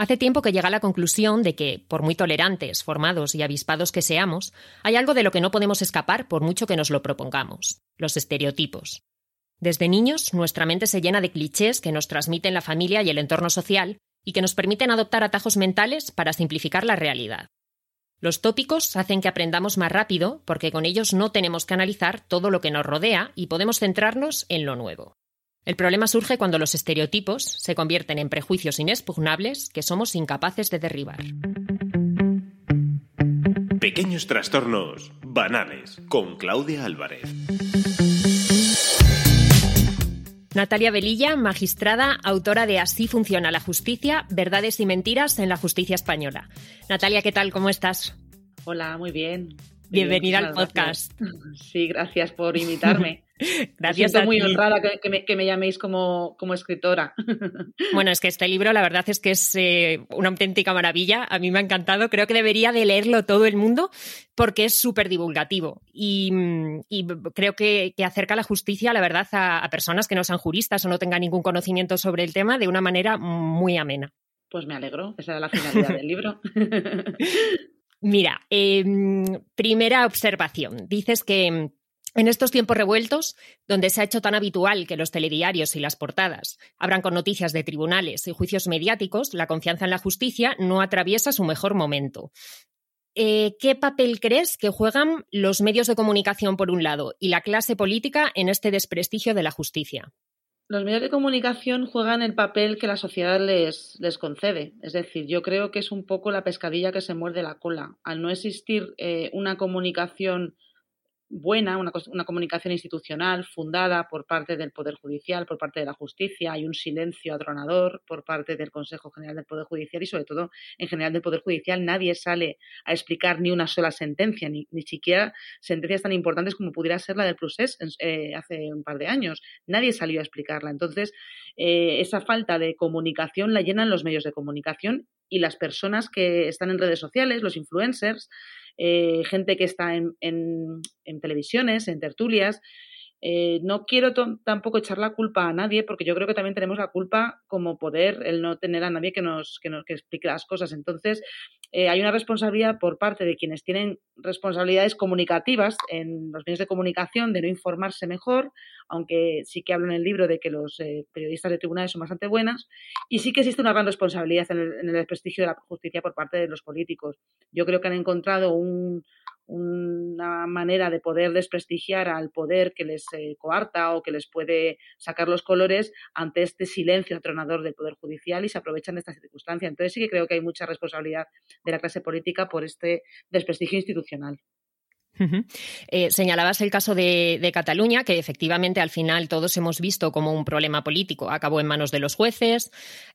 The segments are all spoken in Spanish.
Hace tiempo que llega a la conclusión de que, por muy tolerantes, formados y avispados que seamos, hay algo de lo que no podemos escapar por mucho que nos lo propongamos: los estereotipos. Desde niños, nuestra mente se llena de clichés que nos transmiten la familia y el entorno social y que nos permiten adoptar atajos mentales para simplificar la realidad. Los tópicos hacen que aprendamos más rápido porque con ellos no tenemos que analizar todo lo que nos rodea y podemos centrarnos en lo nuevo. El problema surge cuando los estereotipos se convierten en prejuicios inexpugnables que somos incapaces de derribar. Pequeños trastornos banales con Claudia Álvarez. Natalia Velilla, magistrada, autora de Así funciona la justicia, verdades y mentiras en la justicia española. Natalia, ¿qué tal? ¿Cómo estás? Hola, muy bien. Bienvenida al podcast. Sí, gracias por invitarme. Gracias. Me muy honrada que, me, llaméis como, escritora. Bueno, es que este libro la verdad es que es eh, una auténtica maravilla. A mí me ha encantado. Creo que debería de leerlo todo el mundo porque es súper divulgativo y, creo que, acerca la justicia, la verdad, a, personas que no sean juristas o no tengan ningún conocimiento sobre el tema de una manera muy amena. Pues me alegro. Esa era la finalidad del libro. Mira, em, primera observación. Dices que en estos tiempos revueltos, donde se ha hecho tan habitual que los telediarios y las portadas abran con noticias de tribunales y juicios mediáticos, la confianza en la justicia no atraviesa su mejor momento. Eh, ¿Qué papel crees que juegan los medios de comunicación por un lado y la clase política en este desprestigio de la justicia? Los medios de comunicación juegan el papel que la sociedad les, les concede. Es decir, yo creo que es un poco la pescadilla que se muerde la cola. Al no existir eh, una comunicación buena, una, una, comunicación institucional fundada por parte del Poder Judicial, por parte de la justicia, hay un silencio atronador por parte del Consejo General del Poder Judicial y sobre todo en general del Poder Judicial nadie sale a explicar ni una sola sentencia, ni, ni siquiera sentencias tan importantes como pudiera ser la del Prusés eh, hace un par de años. Nadie salió a explicarla. Entonces, eh, esa falta de comunicación la llenan los medios de comunicación y las personas que están en redes sociales, los influencers, eh, gente que está en, en, en, televisiones, en tertulias, eh, no quiero tampoco echar la culpa a nadie, porque yo creo que también tenemos la culpa como poder el no tener a nadie que nos, que nos que explique las cosas. Entonces, eh, hay una responsabilidad por parte de quienes tienen responsabilidades comunicativas en los medios de comunicación de no informarse mejor, aunque sí que hablo en el libro de que los eh, periodistas de tribunales son bastante buenas, y sí que existe una gran responsabilidad en el, en el desprestigio de la justicia por parte de los políticos. Yo creo que han encontrado un, una manera de poder desprestigiar al poder que les eh, coarta o que les puede sacar los colores ante este silencio atronador del Poder Judicial y se aprovechan de esta circunstancia. Entonces sí que creo que hay mucha responsabilidad de la clase política por este desprestigio institucional. Eh, señalabas el caso de, Cataluña, que efectivamente al final todos hemos visto como un problema político. Acabó en manos de los jueces.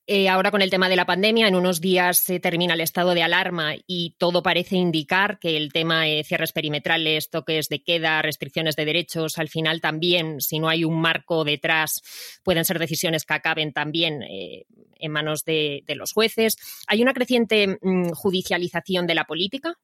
Eh, ahora con el tema de la pandemia, en unos días se termina el estado de alarma y todo parece indicar que el tema de cierres perimetrales, toques de queda, restricciones de derechos, al final también, si no hay un marco detrás, pueden ser decisiones que acaben también eh, en manos de, los jueces. ¿Hay una creciente mm, judicialización de la política?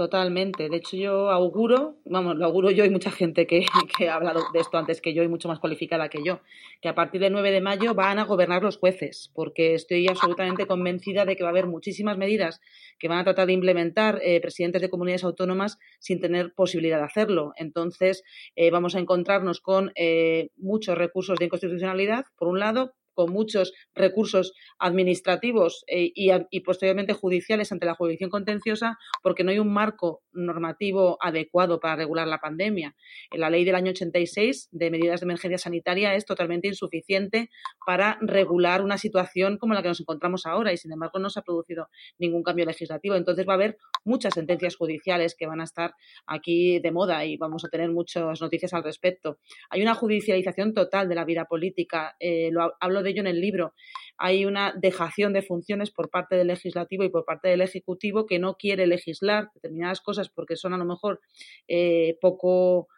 Totalmente. De hecho, yo auguro, vamos, lo auguro yo y mucha gente que, ha hablado de esto antes que yo y mucho más cualificada que yo, que a partir del 9 de mayo van a gobernar los jueces, porque estoy absolutamente convencida de que va a haber muchísimas medidas que van a tratar de implementar eh, presidentes de comunidades autónomas sin tener posibilidad de hacerlo. Entonces, eh, vamos a encontrarnos con eh, muchos recursos de inconstitucionalidad, por un lado, con muchos recursos administrativos eh, y, posteriormente judiciales ante la jurisdicción contenciosa porque no hay un marco normativo adecuado para regular la pandemia. La ley del año 86 de medidas de emergencia sanitaria es totalmente insuficiente para regular una situación como la que nos encontramos ahora y, sin embargo, no se ha producido ningún cambio legislativo. Entonces va a haber muchas sentencias judiciales que van a estar aquí de moda y vamos a tener muchas noticias al respecto. Hay una judicialización total de la vida política, eh, lo hablo de ello en el libro. Hay una dejación de funciones por parte del legislativo y por parte del ejecutivo que no quiere legislar determinadas cosas porque son a lo mejor eh, poco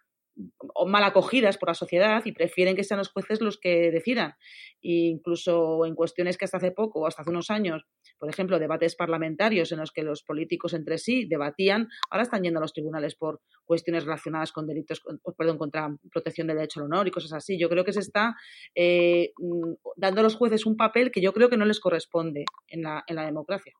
o mal acogidas por la sociedad y prefieren que sean los jueces los que decidan. E incluso en cuestiones que hasta hace poco o hasta hace unos años, por ejemplo, debates parlamentarios en los que los políticos entre sí debatían, ahora están yendo a los tribunales por cuestiones relacionadas con delitos, perdón, contra protección del derecho al honor y cosas así. Yo creo que se está eh, mm, dando a los jueces un papel que yo creo que no les corresponde en la, en la democracia.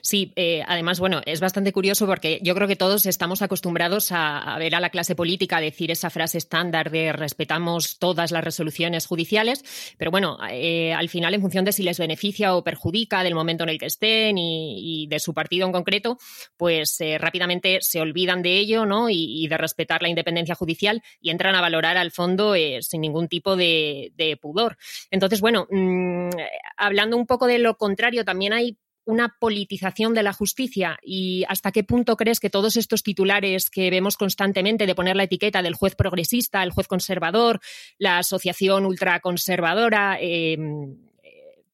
Sí, eh, además, bueno, es bastante curioso porque yo creo que todos estamos acostumbrados a, ver a la clase política decir esa frase estándar de respetamos todas las resoluciones judiciales, pero bueno, eh, al final, en función de si les beneficia o perjudica del momento en el que estén y, de su partido en concreto, pues eh, rápidamente se olvidan de ello ¿no? Y, de respetar la independencia judicial y entran a valorar al fondo sin ningún tipo de, pudor. Entonces, bueno, mm, hablando un poco de lo contrario, también hay una politización de la justicia y hasta qué punto crees que todos estos titulares que vemos constantemente de poner la etiqueta del juez progresista, el juez conservador, la asociación ultraconservadora, em,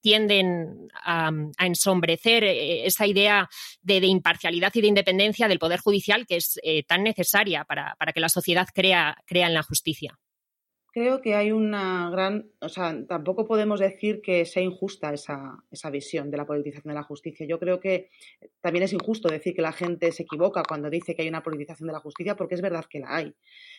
tienden a, ensombrecer eh, esa idea de, imparcialidad y de independencia del Poder Judicial que es eh, tan necesaria para, para, que la sociedad crea, crea en la justicia creo que hay una gran, o sea, tampoco podemos decir que sea injusta esa, esa, visión de la politización de la justicia. Yo creo que también es injusto decir que la gente se equivoca cuando dice que hay una politización de la justicia, porque es verdad que la hay.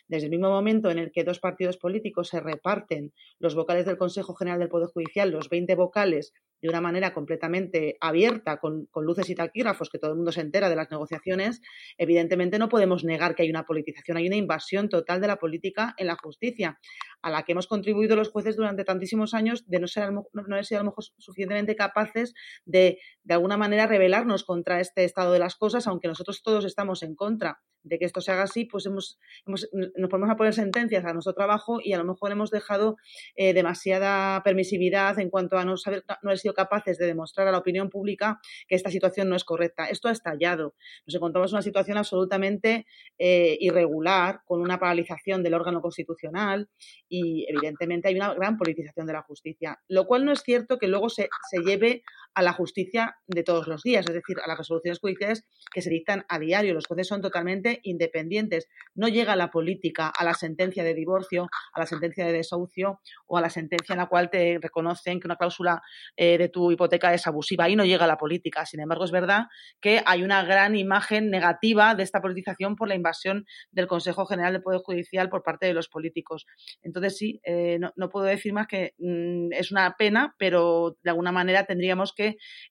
Desde el mismo momento en el que dos partidos políticos se reparten los vocales del Consejo General del Poder Judicial, los 20 vocales de una manera completamente abierta, con, luces y taquígrafos, que todo el mundo se entera de las negociaciones, evidentemente no podemos negar que hay una politización, hay una invasión total de la política en la justicia, a la que hemos contribuido los jueces durante tantísimos años de no ser no, haber sido a lo mejor suficientemente capaces de, de alguna manera, rebelarnos contra este estado de las cosas, aunque nosotros todos estamos en contra de que esto se haga así, pues hemos, hemos, nos ponemos a poner sentencias a nuestro trabajo y a lo mejor hemos dejado eh, demasiada permisividad en cuanto a no, saber, no haber sido capaces de demostrar a la opinión pública que esta situación no es correcta. Esto ha estallado. Nos encontramos en una situación absolutamente eh, irregular, con una paralización del órgano constitucional y, evidentemente, hay una gran politización de la justicia. Lo cual no es cierto que luego se, se lleve a la justicia de todos los días, es decir, a las resoluciones judiciales que se dictan a diario. Los jueces son totalmente independientes. No llega la política a la sentencia de divorcio, a la sentencia de desahucio o a la sentencia en la cual te reconocen que una cláusula eh, de tu hipoteca es abusiva. Ahí no llega la política. Sin embargo, es verdad que hay una gran imagen negativa de esta politización por la invasión del Consejo General de Poder Judicial por parte de los políticos. Entonces, sí, eh, no, puedo decir más que mm, es una pena, pero de alguna manera tendríamos que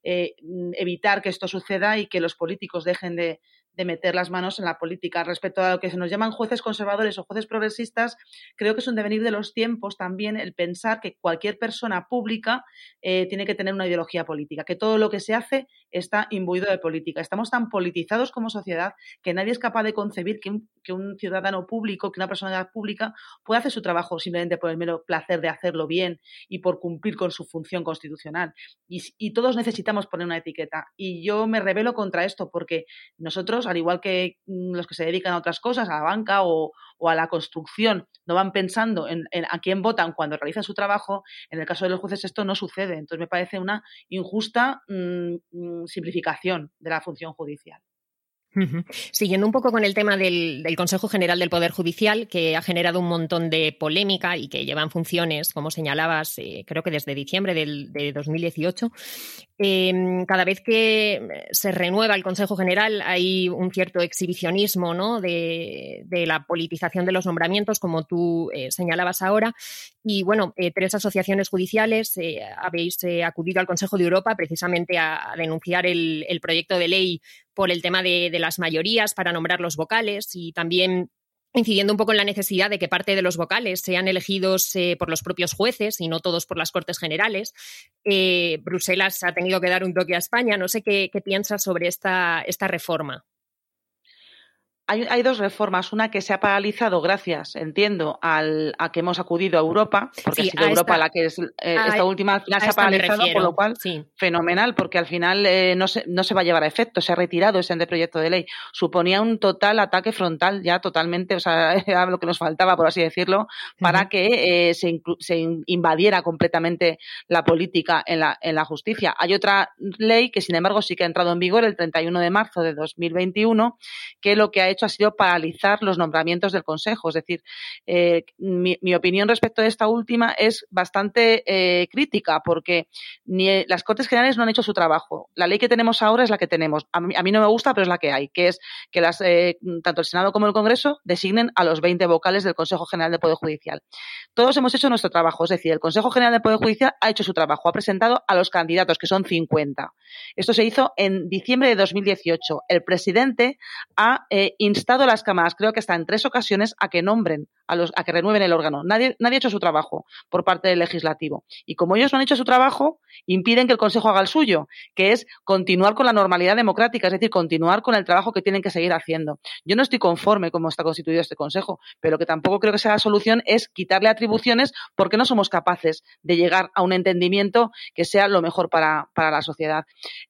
eh, evitar que esto suceda y que los políticos dejen de, de meter las manos en la política. Respecto a lo que se nos llaman jueces conservadores o jueces progresistas, creo que es un devenir de los tiempos también el pensar que cualquier persona pública eh, tiene que tener una ideología política, que todo lo que se hace está imbuido de política. Estamos tan politizados como sociedad que nadie es capaz de concebir que un, ciudadano público, que una persona pública pueda hacer su trabajo simplemente por el mero placer de hacerlo bien y por cumplir con su función constitucional. Y, y todos necesitamos poner una etiqueta. Y yo me revelo contra esto porque nosotros al igual que mm, los que se dedican a otras cosas, a la banca o, a la construcción, no van pensando en, a quién votan cuando realizan su trabajo, en el caso de los jueces esto no sucede. Entonces me parece una injusta mm, mm, simplificación de la función judicial. Siguiendo un poco con el tema del, Consejo General del Poder Judicial, que ha generado un montón de polémica y que lleva en funciones, como señalabas, eh, creo que desde diciembre del, de 2018, em, cada vez que se renueva el Consejo General hay un cierto exhibicionismo ¿no? de, la politización de los nombramientos, como tú eh, señalabas ahora. Y bueno, eh, tres asociaciones judiciales habéis acudido al Consejo de Europa precisamente a, denunciar el, proyecto de ley por el tema de, las mayorías para nombrar los vocales y también incidiendo un poco en la necesidad de que parte de los vocales sean elegidos eh, por los propios jueces y no todos por las Cortes Generales. Eh, Bruselas ha tenido que dar un toque a España. No sé qué, qué piensas sobre esta, esta reforma hay, dos reformas. Una que se ha paralizado gracias, entiendo, al, a que hemos acudido a Europa, porque ha sido Europa la que es. Eh, esta última al final se ha paralizado, por lo cual, fenomenal, porque al final eh, no, se, no se va a llevar a efecto, se ha retirado ese proyecto de ley. Suponía un total ataque frontal, ya totalmente, o sea, era lo que nos faltaba, por así decirlo, para que eh, se, se, invadiera completamente la política en la, en la justicia. Hay otra ley que, sin embargo, sí que ha entrado en vigor el 31 de marzo de 2021, que lo que ha hecho ha sido paralizar los nombramientos del Consejo. Es decir, eh, mi, opinión respecto de esta última es bastante eh, crítica porque ni las Cortes Generales no han hecho su trabajo. La ley que tenemos ahora es la que tenemos. A mí, no me gusta, pero es la que hay, que es que eh, tanto el Senado como el Congreso designen a los 20 vocales del Consejo General del Poder Judicial. Todos hemos hecho nuestro trabajo, es decir, el Consejo General del Poder Judicial ha hecho su trabajo, ha presentado a los candidatos, que son 50. Esto se hizo en diciembre de 2018. El presidente ha instado a las cámaras, creo que está en tres ocasiones, a que nombren, a, los, a que renueven el órgano. Nadie, nadie ha hecho su trabajo por parte del legislativo. Y como ellos no han hecho su trabajo, impiden que el Consejo haga el suyo, que es continuar con la normalidad democrática, es decir, continuar con el trabajo que tienen que seguir haciendo. Yo no estoy conforme cómo está constituido este Consejo, pero que tampoco creo que sea la solución es quitarle atribuciones porque no somos capaces de llegar a un entendimiento que sea lo mejor para, para la sociedad.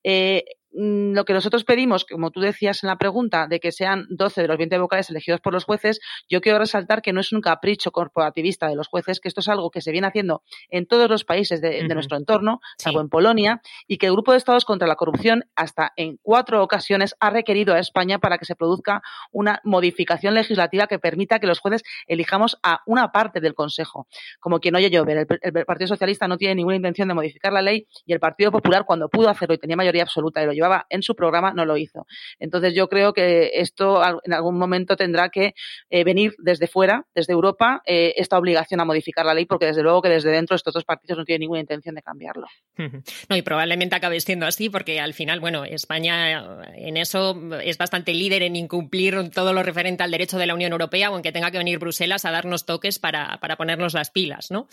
Eh, lo que nosotros pedimos, como tú decías en la pregunta, de que sean 12 de los 20 vocales elegidos por los jueces, yo quiero resaltar que no es un capricho corporativista de los jueces, que esto es algo que se viene haciendo en todos los países de, nuestro entorno, salvo en Polonia, y que el Grupo de Estados contra la Corrupción hasta en cuatro ocasiones ha requerido a España para que se produzca una modificación legislativa que permita que los jueces elijamos a una parte del Consejo. Como quien oye llover, el, el Partido Socialista no tiene ninguna intención de modificar la ley y el Partido Popular, cuando pudo hacerlo y tenía mayoría absoluta y lo en su programa, no lo hizo. Entonces yo creo que esto en algún momento tendrá que eh, venir desde fuera, desde Europa, eh, esta obligación a modificar la ley, porque desde luego que desde dentro estos dos partidos no tienen ninguna intención de cambiarlo. No, y probablemente acabe siendo así, porque al final, bueno, España en eso es bastante líder en incumplir todo lo referente al derecho de la Unión Europea, aunque tenga que venir Bruselas a darnos toques para, ponernos las pilas, ¿no?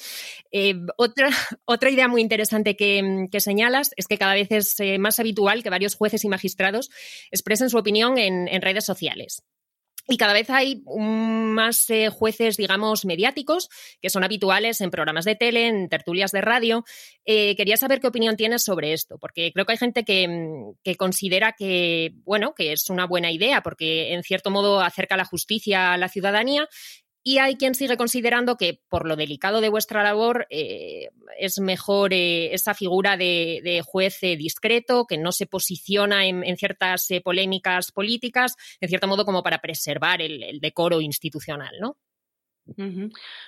Eh, otra, otra idea muy interesante que, que, señalas es que cada vez es más habitual que varios jueces y magistrados expresen su opinión en, redes sociales. Y cada vez hay más eh, jueces, digamos, mediáticos, que son habituales en programas de tele, en tertulias de radio. Eh, quería saber qué opinión tienes sobre esto, porque creo que hay gente que, que, considera que, bueno, que es una buena idea, porque en cierto modo acerca la justicia a la ciudadanía, y hay quien sigue considerando que, por lo delicado de vuestra labor, eh, es mejor eh, esa figura de, juez eh, discreto, que no se posiciona en, ciertas polémicas políticas, en cierto modo como para preservar el, el decoro institucional, ¿no?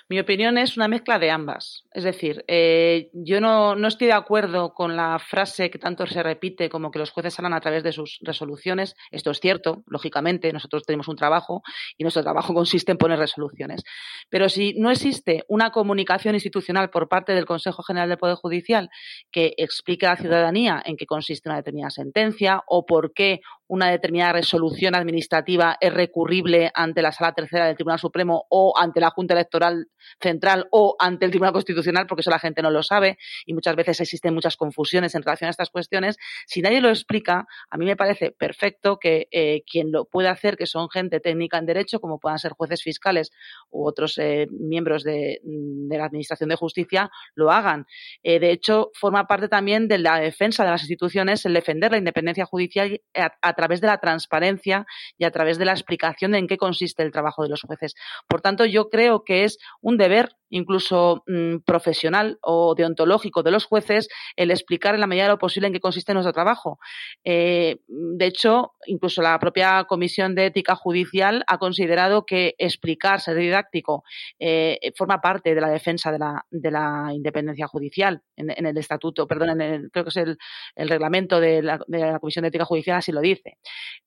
Mi opinión es una mezcla de ambas. Es decir, eh, yo no, no, estoy de acuerdo con la frase que tanto se repite como que los jueces hablan a través de sus resoluciones. Esto es cierto, lógicamente, nosotros tenemos un trabajo y nuestro trabajo consiste en poner resoluciones. Pero si no existe una comunicación institucional por parte del Consejo General del Poder Judicial que explique a la ciudadanía en qué consiste una determinada sentencia o por qué una determinada resolución administrativa es recurrible ante la Sala Tercera del Tribunal Supremo o ante la Junta Electoral Central o ante el Tribunal Constitucional, porque eso la gente no lo sabe y muchas veces existen muchas confusiones en relación a estas cuestiones. Si nadie lo explica, a mí me parece perfecto que eh, quien lo pueda hacer, que son gente técnica en derecho, como puedan ser jueces fiscales u otros eh, miembros de, la Administración de Justicia, lo hagan. Eh, de hecho, forma parte también de la defensa de las instituciones el defender la independencia judicial a través de la transparencia y a través de la explicación de en qué consiste el trabajo de los jueces. Por tanto, yo creo que es un deber incluso mm, profesional o deontológico de los jueces el explicar en la medida de lo posible en qué consiste nuestro trabajo. Eh, de hecho, incluso la propia Comisión de Ética Judicial ha considerado que explicar, ser didáctico, eh, forma parte de la defensa de la, de la independencia judicial en, el estatuto, perdón, en creo que es el, reglamento de la, de la, Comisión de Ética Judicial así lo dice.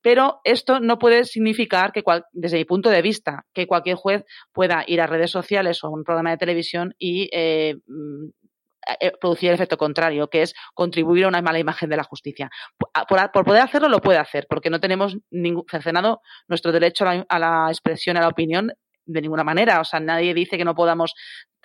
Pero esto no puede significar que, desde mi punto de vista, que cualquier juez pueda ir a redes sociales o a un programa de televisión y eh, mm, eh, producir el efecto contrario, que es contribuir a una mala imagen de la justicia. Por, poder hacerlo, lo puede hacer, porque no tenemos ningún, cercenado nuestro derecho a la, expresión, a la opinión de ninguna manera. O sea, nadie dice que no podamos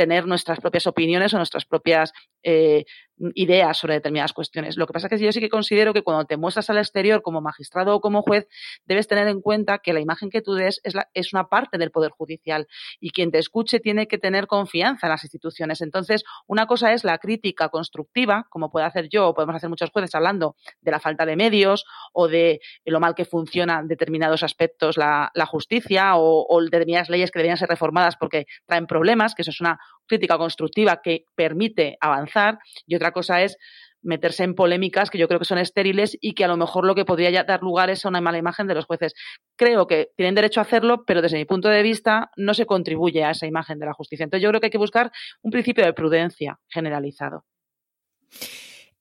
tener nuestras propias opiniones o nuestras propias eh, ideas sobre determinadas cuestiones. Lo que pasa es que yo sí que considero que cuando te muestras al exterior como magistrado o como juez, debes tener en cuenta que la imagen que tú des es, una parte del Poder Judicial y quien te escuche tiene que tener confianza en las instituciones. Entonces, una cosa es la crítica constructiva, como puede hacer yo o podemos hacer muchos jueces hablando de la falta de medios o de lo mal que funcionan determinados aspectos la, justicia o, o determinadas leyes que deberían ser reformadas porque traen problemas, que eso es una crítica constructiva que permite avanzar y otra cosa es meterse en polémicas que yo creo que son estériles y que a lo mejor lo que podría dar lugar es a una mala imagen de los jueces. Creo que tienen derecho a hacerlo, pero desde mi punto de vista no se contribuye a esa imagen de la justicia. Entonces yo creo que hay que buscar un principio de prudencia generalizado.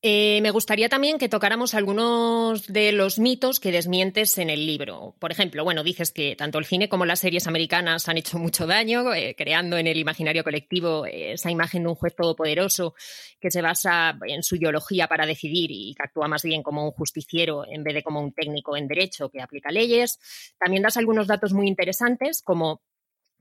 Eh, me gustaría también que tocáramos algunos de los mitos que desmientes en el libro. Por ejemplo, bueno, dices que tanto el cine como las series americanas han hecho mucho daño, eh, creando en el imaginario colectivo esa imagen de un juez todopoderoso que se basa en su ideología para decidir y que actúa más bien como un justiciero en vez de como un técnico en derecho que aplica leyes. También das algunos datos muy interesantes, como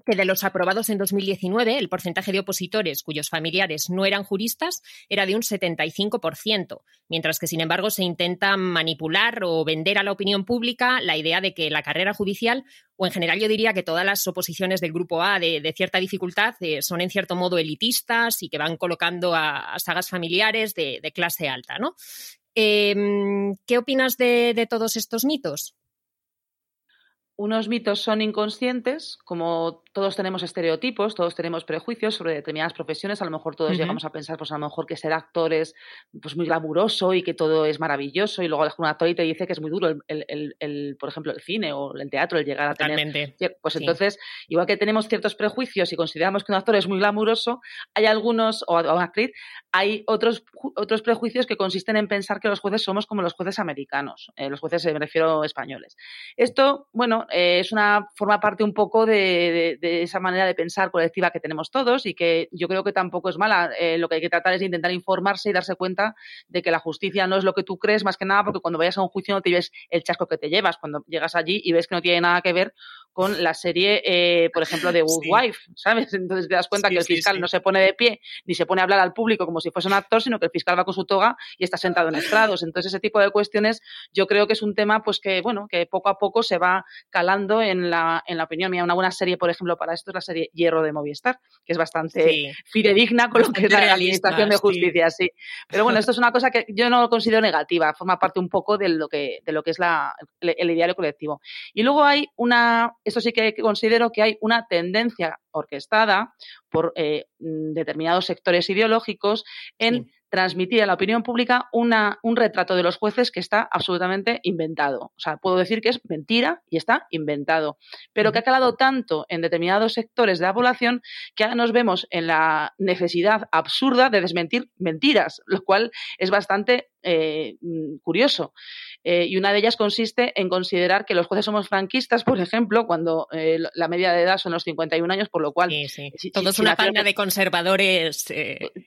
que de los aprobados en 2019, el porcentaje de opositores cuyos familiares no eran juristas era de un 75%, mientras que, sin embargo, se intenta manipular o vender a la opinión pública la idea de que la carrera judicial, o en general yo diría que todas las oposiciones del grupo A de, cierta dificultad eh, son en cierto modo elitistas y que van colocando a, sagas familiares de, clase alta, ¿no? Em, ¿Qué opinas de todos estos mitos? unos mitos son inconscientes, como todos tenemos estereotipos, todos tenemos prejuicios sobre determinadas profesiones, a lo mejor todos llegamos a pensar, pues a lo mejor que ser actor es pues, muy glamuroso y que todo es maravilloso, y luego un actor y te dice que es muy duro, el, por ejemplo, el cine o el teatro, el llegar a tener... Pues entonces, igual que tenemos ciertos prejuicios y consideramos que un actor es muy glamuroso, hay algunos, o una actriz, hay otros, otros prejuicios que consisten en pensar que los jueces somos como los jueces americanos, eh, los jueces, me refiero, españoles. Esto, bueno, eh, es una forma parte un poco de, esa manera de pensar colectiva que tenemos todos y que yo creo que tampoco es mala. Eh, lo que hay que tratar es intentar informarse y darse cuenta de que la justicia no es lo que tú crees, más que nada porque cuando vayas a un juicio no te ves el chasco que te llevas, cuando llegas allí y ves que no tiene nada que ver con la serie, eh, por ejemplo, de Good Wife, ¿sabes? Entonces te das cuenta que el fiscal no se pone de pie ni se pone a hablar al público como si fuese un actor, sino que el fiscal va con su toga y está sentado en estrados. Entonces ese tipo de cuestiones yo creo que es un tema pues que, bueno, que poco a poco se va calando en la, en la opinión mía. Una buena serie, por ejemplo, para esto es la serie Hierro de Movistar, que es bastante fidedigna con lo que es la administración de justicia, sí. Pero bueno, esto es una cosa que yo no lo considero negativa, forma parte un poco de lo que, de lo que es la, el, el ideario colectivo. Y luego hay una eso sí que considero que hay una tendencia orquestada por eh, mm, determinados sectores ideológicos en transmitir a la opinión pública una, un retrato de los jueces que está absolutamente inventado. O sea, puedo decir que es mentira y está inventado, pero que ha calado tanto en determinados sectores de la población que ahora nos vemos en la necesidad absurda de desmentir mentiras, lo cual es bastante eh, mm, curioso. Eh, y una de ellas consiste en considerar que los jueces somos franquistas, por ejemplo, cuando eh, la media de edad son los 51 años, por lo cual... Sí, sí. Todos una panda de conservadores.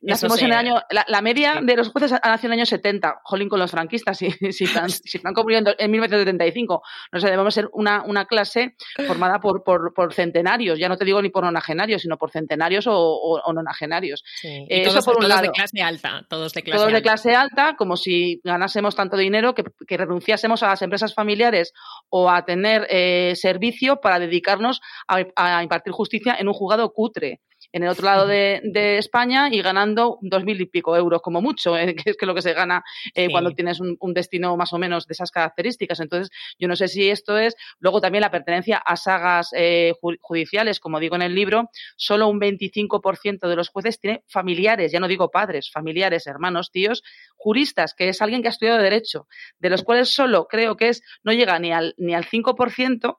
nacimos en el año... La, media de los jueces ha nacido en el año 70, jolín con los franquistas, si, si, están, si están en 1975. No sé, debemos ser una, una clase formada por, por, por, centenarios, ya no te digo ni por nonagenarios, sino por centenarios o, o, nonagenarios. Eso por un lado. de clase alta, todos de clase todos alta. de clase alta, como si ganásemos tanto dinero que, renunciásemos a las empresas familiares o a tener eh, servicio para dedicarnos a, impartir justicia en un juzgado cutre en el otro lado de, España y ganando dos mil y pico euros como mucho, eh, que es que lo que se gana eh, cuando tienes un, destino más o menos de esas características. Entonces, yo no sé si esto es, luego también la pertenencia a sagas eh, judiciales, como digo en el libro, solo un 25% de los jueces tiene familiares, ya no digo padres, familiares, hermanos, tíos, juristas, que es alguien que ha estudiado Derecho, de los cuales solo creo que es, no llega ni al, ni al 5%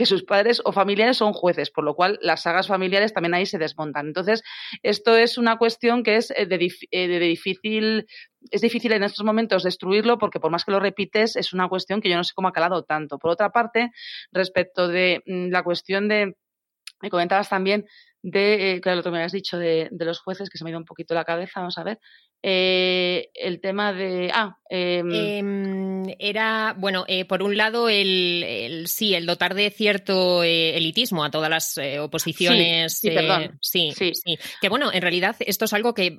que sus padres o familiares son jueces, por lo cual las sagas familiares también ahí se desmontan. Entonces, esto es una cuestión que es eh, eh, de, difícil, es difícil en estos momentos destruirlo porque por más que lo repites, es una cuestión que yo no sé cómo ha calado tanto. Por otra parte, respecto de mm, la cuestión de, me comentabas también de, eh, claro, lo que me habías dicho de, de, los jueces, que se me ha ido un poquito la cabeza, vamos a ver, Eh, el tema de. Ah, em, em, era, bueno, eh, por un lado, el, sí, el dotar de cierto eh, elitismo a todas las oposiciones. Sí, perdón. Sí, sí, Que bueno, en realidad esto es algo que,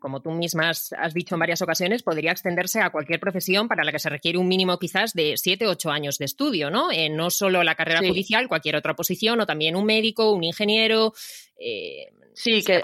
como tú misma has, dicho en varias ocasiones, podría extenderse a cualquier profesión para la que se requiere un mínimo quizás de siete o ocho años de estudio, ¿no? no solo la carrera judicial, cualquier otra posición, o también un médico, un ingeniero. Sí, que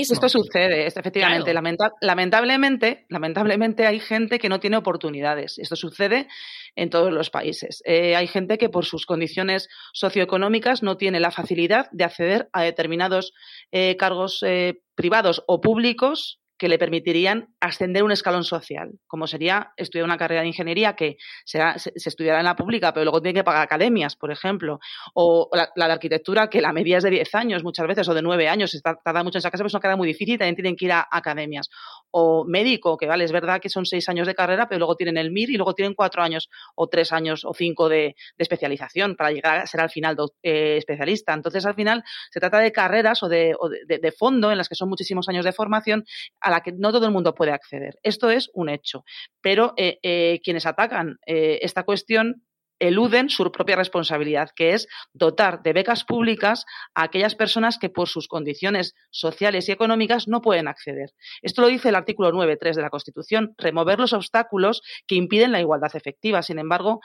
esto, sucede, efectivamente. lamentablemente, lamentablemente hay gente que no tiene oportunidades. Esto sucede en todos los países. Eh, hay gente que por sus condiciones socioeconómicas no tiene la facilidad de acceder a determinados eh, cargos eh, privados o públicos que le permitirían ascender un escalón social, como sería estudiar una carrera de ingeniería que será, se, estudiará en la pública, pero luego tiene que pagar academias, por ejemplo, o la, de arquitectura, que la media es de 10 años muchas veces, o de 9 años, está, tarda mucho en sacarse, pero es una carrera muy difícil, también tienen que ir a academias. O médico, que vale, es verdad que son 6 años de carrera, pero luego tienen el MIR y luego tienen 4 años o 3 años o 5 de, especialización para llegar a ser al final eh, especialista. Entonces, al final, se trata de carreras o de, de fondo en las que son muchísimos años de formación la que no todo el mundo puede acceder. Esto es un hecho. Pero eh, eh, quienes atacan eh, esta cuestión eluden su propia responsabilidad, que es dotar de becas públicas a aquellas personas que por sus condiciones sociales y económicas no pueden acceder. Esto lo dice el artículo 9.3 de la Constitución, remover los obstáculos que impiden la igualdad efectiva. Sin embargo,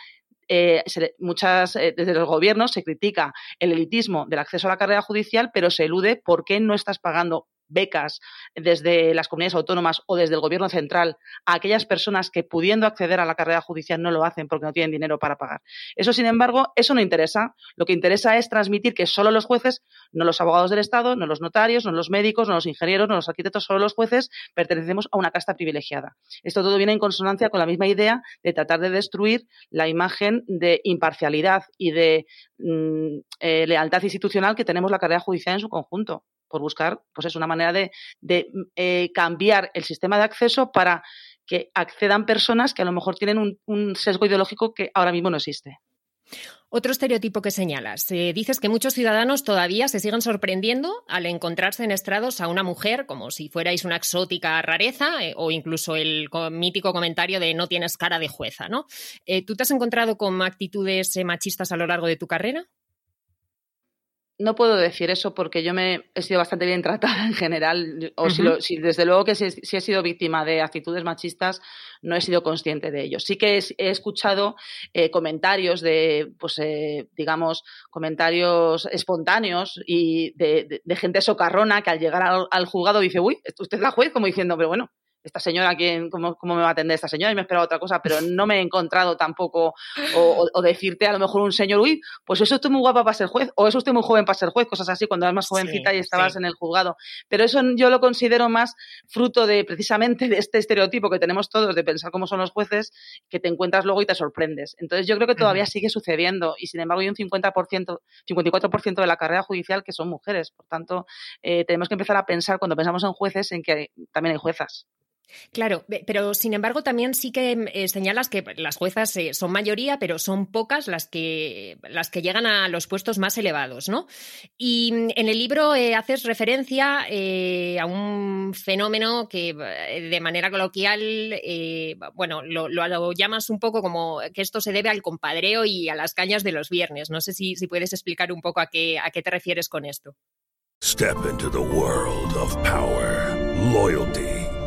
muchas, desde los gobiernos se critica el elitismo del acceso a la carrera judicial, pero se elude por qué no estás pagando becas desde las comunidades autónomas o desde el gobierno central a aquellas personas que pudiendo acceder a la carrera judicial no lo hacen porque no tienen dinero para pagar. Eso, sin embargo, eso no interesa. Lo que interesa es transmitir que solo los jueces, no los abogados del Estado, no los notarios, no los médicos, no los ingenieros, no los arquitectos, solo los jueces pertenecemos a una casta privilegiada. Esto todo viene en consonancia con la misma idea de tratar de destruir la imagen de imparcialidad y de mm, eh, lealtad institucional que tenemos la carrera judicial en su conjunto por buscar, pues es una manera de, eh, cambiar el sistema de acceso para que accedan personas que a lo mejor tienen un, sesgo ideológico que ahora mismo no existe. Otro estereotipo que señalas. Eh, dices que muchos ciudadanos todavía se siguen sorprendiendo al encontrarse en estrados a una mujer como si fuerais una exótica rareza eh, o incluso el mítico comentario de no tienes cara de jueza, ¿no? ¿Tú te has encontrado con actitudes machistas a lo largo de tu carrera? No puedo decir eso porque yo me he sido bastante bien tratada en general, o si, desde luego que si, he sido víctima de actitudes machistas, no he sido consciente de ello. Sí que he, escuchado eh, comentarios de, pues, eh, digamos, comentarios espontáneos y de, gente socarrona que al llegar al, al juzgado dice, uy, usted es la juez, como diciendo, pero bueno, esta señora, ¿quién, cómo, me va a atender esta señora? Y me esperaba otra cosa, pero no me he encontrado tampoco, o, decirte a lo mejor un señor, uy, pues eso usted muy guapa para ser juez, o eso usted muy joven para ser juez, cosas así, cuando eras más jovencita y estabas en el juzgado. Pero eso yo lo considero más fruto de precisamente de este estereotipo que tenemos todos de pensar cómo son los jueces, que te encuentras luego y te sorprendes. Entonces yo creo que todavía sigue sucediendo y sin embargo hay un 50%, 54% de la carrera judicial que son mujeres. Por tanto, eh, tenemos que empezar a pensar cuando pensamos en jueces en que también hay juezas. Claro, pero sin embargo también sí que mm, eh, señalas que las juezas eh, son mayoría, pero son pocas las que, las que llegan a los puestos más elevados, ¿no? Y mm, en el libro eh, haces referencia a un fenómeno que de manera coloquial, bueno, lo, lo, llamas un poco como que esto se debe al compadreo y a las cañas de los viernes. No sé si, si puedes explicar un poco a qué, a qué te refieres con esto. Step into the world of power, loyalty.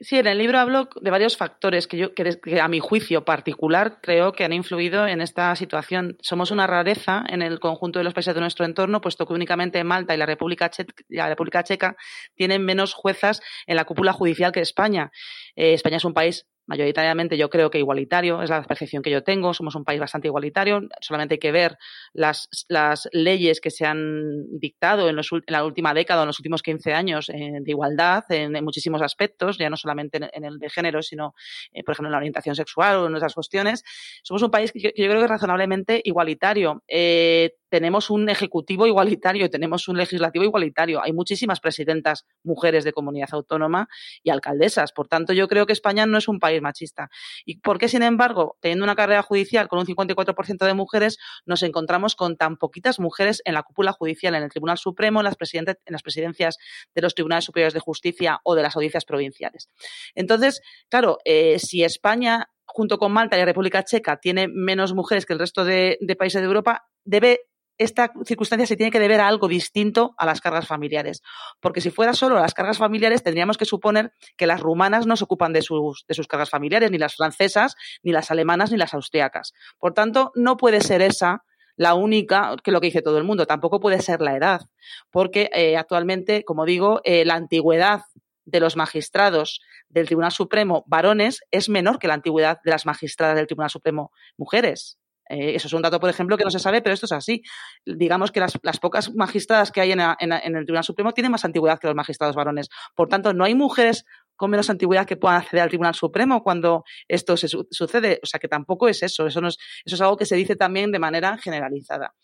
Sí, en el libro hablo de varios factores que, yo, que, a mi juicio particular creo que han influido en esta situación. Somos una rareza en el conjunto de los países de nuestro entorno, puesto que únicamente Malta y la República, la República Checa tienen menos juezas en la cúpula judicial que España. Eh, España es un país mayoritariamente yo creo que igualitario, es la percepción que yo tengo, somos un país bastante igualitario, solamente hay que ver las, las leyes que se han dictado en, los, en la última década, en los últimos 15 años, eh, de igualdad en, muchísimos aspectos, ya no solamente en, el de género, sino, eh, por ejemplo, en la orientación sexual o en otras cuestiones. Somos un país que yo, creo que es razonablemente igualitario. Eh, tenemos un ejecutivo igualitario, tenemos un legislativo igualitario. Hay muchísimas presidentas mujeres de comunidad autónoma y alcaldesas. Por tanto, yo creo que España no es un país machista. ¿Y por qué, sin embargo, teniendo una carrera judicial con un 54% de mujeres, nos encontramos con tan poquitas mujeres en la cúpula judicial, en el Tribunal Supremo, en las, en las presidencias de los Tribunales Superiores de Justicia o de las audiencias provinciales? Entonces, claro, eh, si España junto con Malta y la República Checa tiene menos mujeres que el resto de países de Europa, debe esta circunstancia se tiene que deber a algo distinto a las cargas familiares. Porque si fuera solo las cargas familiares, tendríamos que suponer que las rumanas no se ocupan de sus, de sus cargas familiares, ni las francesas, ni las alemanas, ni las austriacas. Por tanto, no puede ser esa la única, que lo que dice todo el mundo, tampoco puede ser la edad, porque eh, actualmente, como digo, eh, la antigüedad de los magistrados del Tribunal Supremo varones es menor que la antigüedad de las magistradas del Tribunal Supremo mujeres. Eh, eso es un dato, por ejemplo, que no se sabe, pero esto es así. Digamos que las, pocas magistradas que hay en, el Tribunal Supremo tienen más antigüedad que los magistrados varones. Por tanto, no hay mujeres con menos antigüedad que puedan acceder al Tribunal Supremo cuando esto se sucede. O sea que tampoco es eso. Eso, es, algo que se dice también de manera generalizada.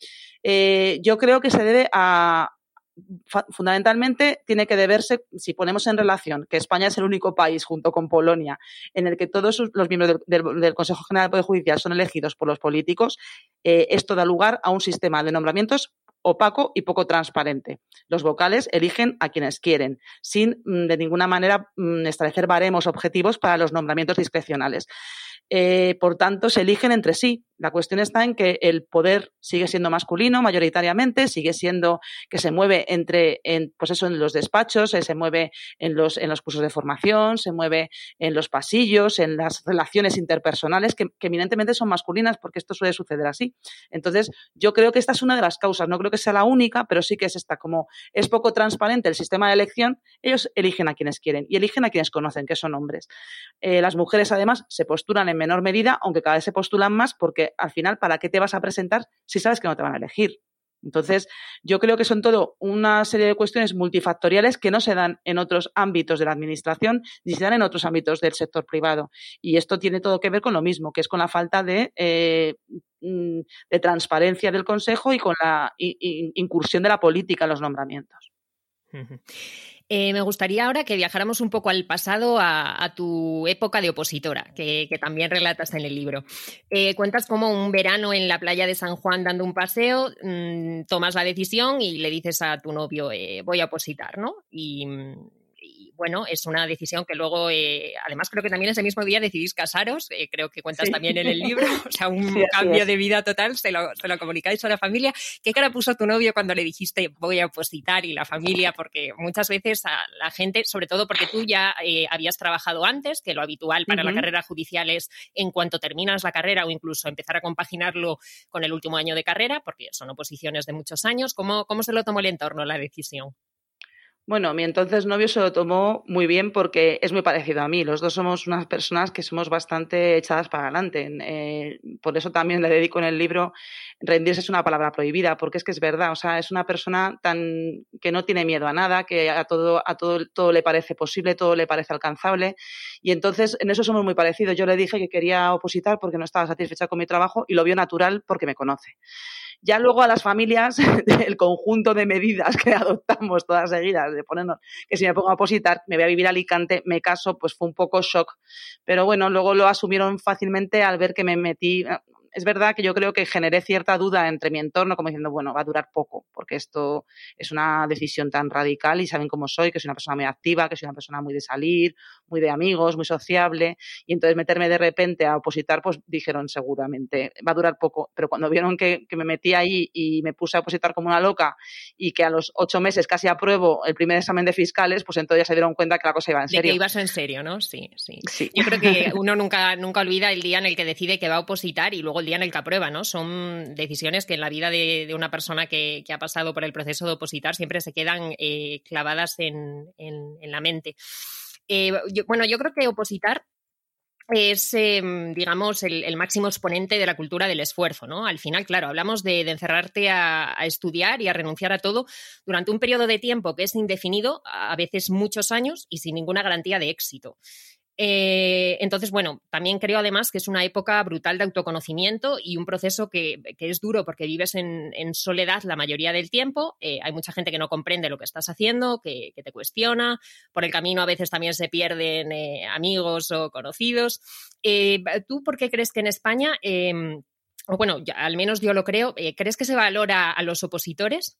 Eh, yo creo que se debe a, fundamentalmente tiene que deberse, si ponemos en relación que España es el único país, junto con Polonia, en el que todos los miembros del, Consejo General del Poder Judicial son elegidos por los políticos, eh, esto da lugar a un sistema de nombramientos opaco y poco transparente. Los vocales eligen a quienes quieren, sin mm, de ninguna manera mm, establecer baremos objetivos para los nombramientos discrecionales. Eh, por tanto, se eligen entre sí. La cuestión está en que el poder sigue siendo masculino mayoritariamente, sigue siendo que se mueve entre, en, pues eso, en los despachos, eh, se mueve en los, en los cursos de formación, se mueve en los pasillos, en las relaciones interpersonales, que, eminentemente son masculinas, porque esto suele suceder así. Entonces, yo creo que esta es una de las causas. No creo que sea la única, pero sí que es esta. Como es poco transparente el sistema de elección, ellos eligen a quienes quieren y eligen a quienes conocen, que son hombres. Eh, las mujeres, además, se postulan en menor medida, aunque cada vez se postulan más, porque al final, ¿para qué te vas a presentar si sabes que no te van a elegir? Entonces, yo creo que son todo una serie de cuestiones multifactoriales que no se dan en otros ámbitos de la administración ni se dan en otros ámbitos del sector privado. Y esto tiene todo que ver con lo mismo, que es con la falta de, eh, mm, de transparencia del Consejo y con la incursión de la política en los nombramientos. Eh, me gustaría ahora que viajáramos un poco al pasado, a, tu época de opositora, que, también relatas en el libro. Eh, cuentas como un verano en la playa de San Juan dando un paseo, mm, tomas la decisión y le dices a tu novio, eh, voy a opositar, ¿no? Y, mm, bueno, es una decisión que luego, eh, además creo que también ese mismo día decidís casaros, eh, creo que cuentas también en el libro, o sea, un cambio de vida total, se lo, se lo, comunicáis a la familia. ¿Qué cara puso tu novio cuando le dijiste voy a opositar y la familia? Porque muchas veces a la gente, sobre todo porque tú ya eh, habías trabajado antes, que lo habitual para la carrera judicial es en cuanto terminas la carrera o incluso empezar a compaginarlo con el último año de carrera, porque son oposiciones de muchos años. ¿Cómo, cómo se lo tomó el entorno la decisión? Bueno, mi entonces novio se lo tomó muy bien porque es muy parecido a mí. Los dos somos unas personas que somos bastante echadas para adelante. Eh, por eso también le dedico en el libro rendirse es una palabra prohibida, porque es que es verdad. O sea, es una persona tan que no tiene miedo a nada, que a todo, a todo, todo le parece posible, todo le parece alcanzable. Y entonces en eso somos muy parecidos. Yo le dije que quería opositar porque no estaba satisfecha con mi trabajo y lo vio natural porque me conoce. Ya luego a las familias, el conjunto de medidas que adoptamos todas seguidas, de ponernos que si me pongo a opositar, me voy a vivir a Alicante, me caso, pues fue un poco shock. Pero bueno, luego lo asumieron fácilmente al ver que me metí, es verdad que yo creo que generé cierta duda entre mi entorno, como diciendo, bueno, va a durar poco, porque esto es una decisión tan radical y saben cómo soy, que soy una persona muy activa, que soy una persona muy de salir, muy de amigos, muy sociable, y entonces meterme de repente a opositar, pues dijeron seguramente, va a durar poco, pero cuando vieron que, me metí ahí y me puse a opositar como una loca y que a los ocho meses casi apruebo el primer examen de fiscales, pues entonces ya se dieron cuenta que la cosa iba en serio. De que ibas en serio, ¿no? Sí, sí. sí. Yo creo que uno nunca, nunca olvida el día en el que decide que va a opositar y luego el día en el que aprueba, ¿no? Son decisiones que en la vida de, una persona que, ha pasado por el proceso de opositar siempre se quedan eh, clavadas en, la mente. Eh, bueno, yo creo que opositar es, em, digamos, el, máximo exponente de la cultura del esfuerzo, ¿no? Al final, claro, hablamos de, encerrarte a, estudiar y a renunciar a todo durante un periodo de tiempo que es indefinido, a veces muchos años y sin ninguna garantía de éxito. Eh, entonces, bueno, también creo además que es una época brutal de autoconocimiento y un proceso que, es duro porque vives en, soledad la mayoría del tiempo. Eh, hay mucha gente que no comprende lo que estás haciendo, que, te cuestiona. Por el camino a veces también se pierden eh, amigos o conocidos. ¿Tú por qué crees que en España, em, o bueno, al menos yo lo creo, ¿crees que se valora a los opositores?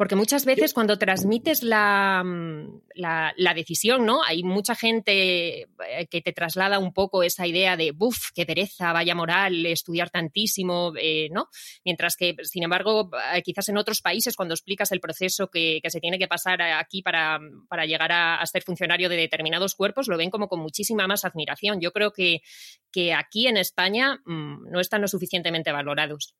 Porque muchas veces cuando transmites la, mm, la, decisión, ¿no? Hay mucha gente eh, que te traslada un poco esa idea de, buf, qué pereza, vaya moral, estudiar tantísimo, eh, ¿no? Mientras que, sin embargo, eh, quizás en otros países, cuando explicas el proceso que, se tiene que pasar aquí para, llegar a, ser funcionario de determinados cuerpos, lo ven como con muchísima más admiración. Yo creo que, que aquí en España mm, no están lo suficientemente valorados.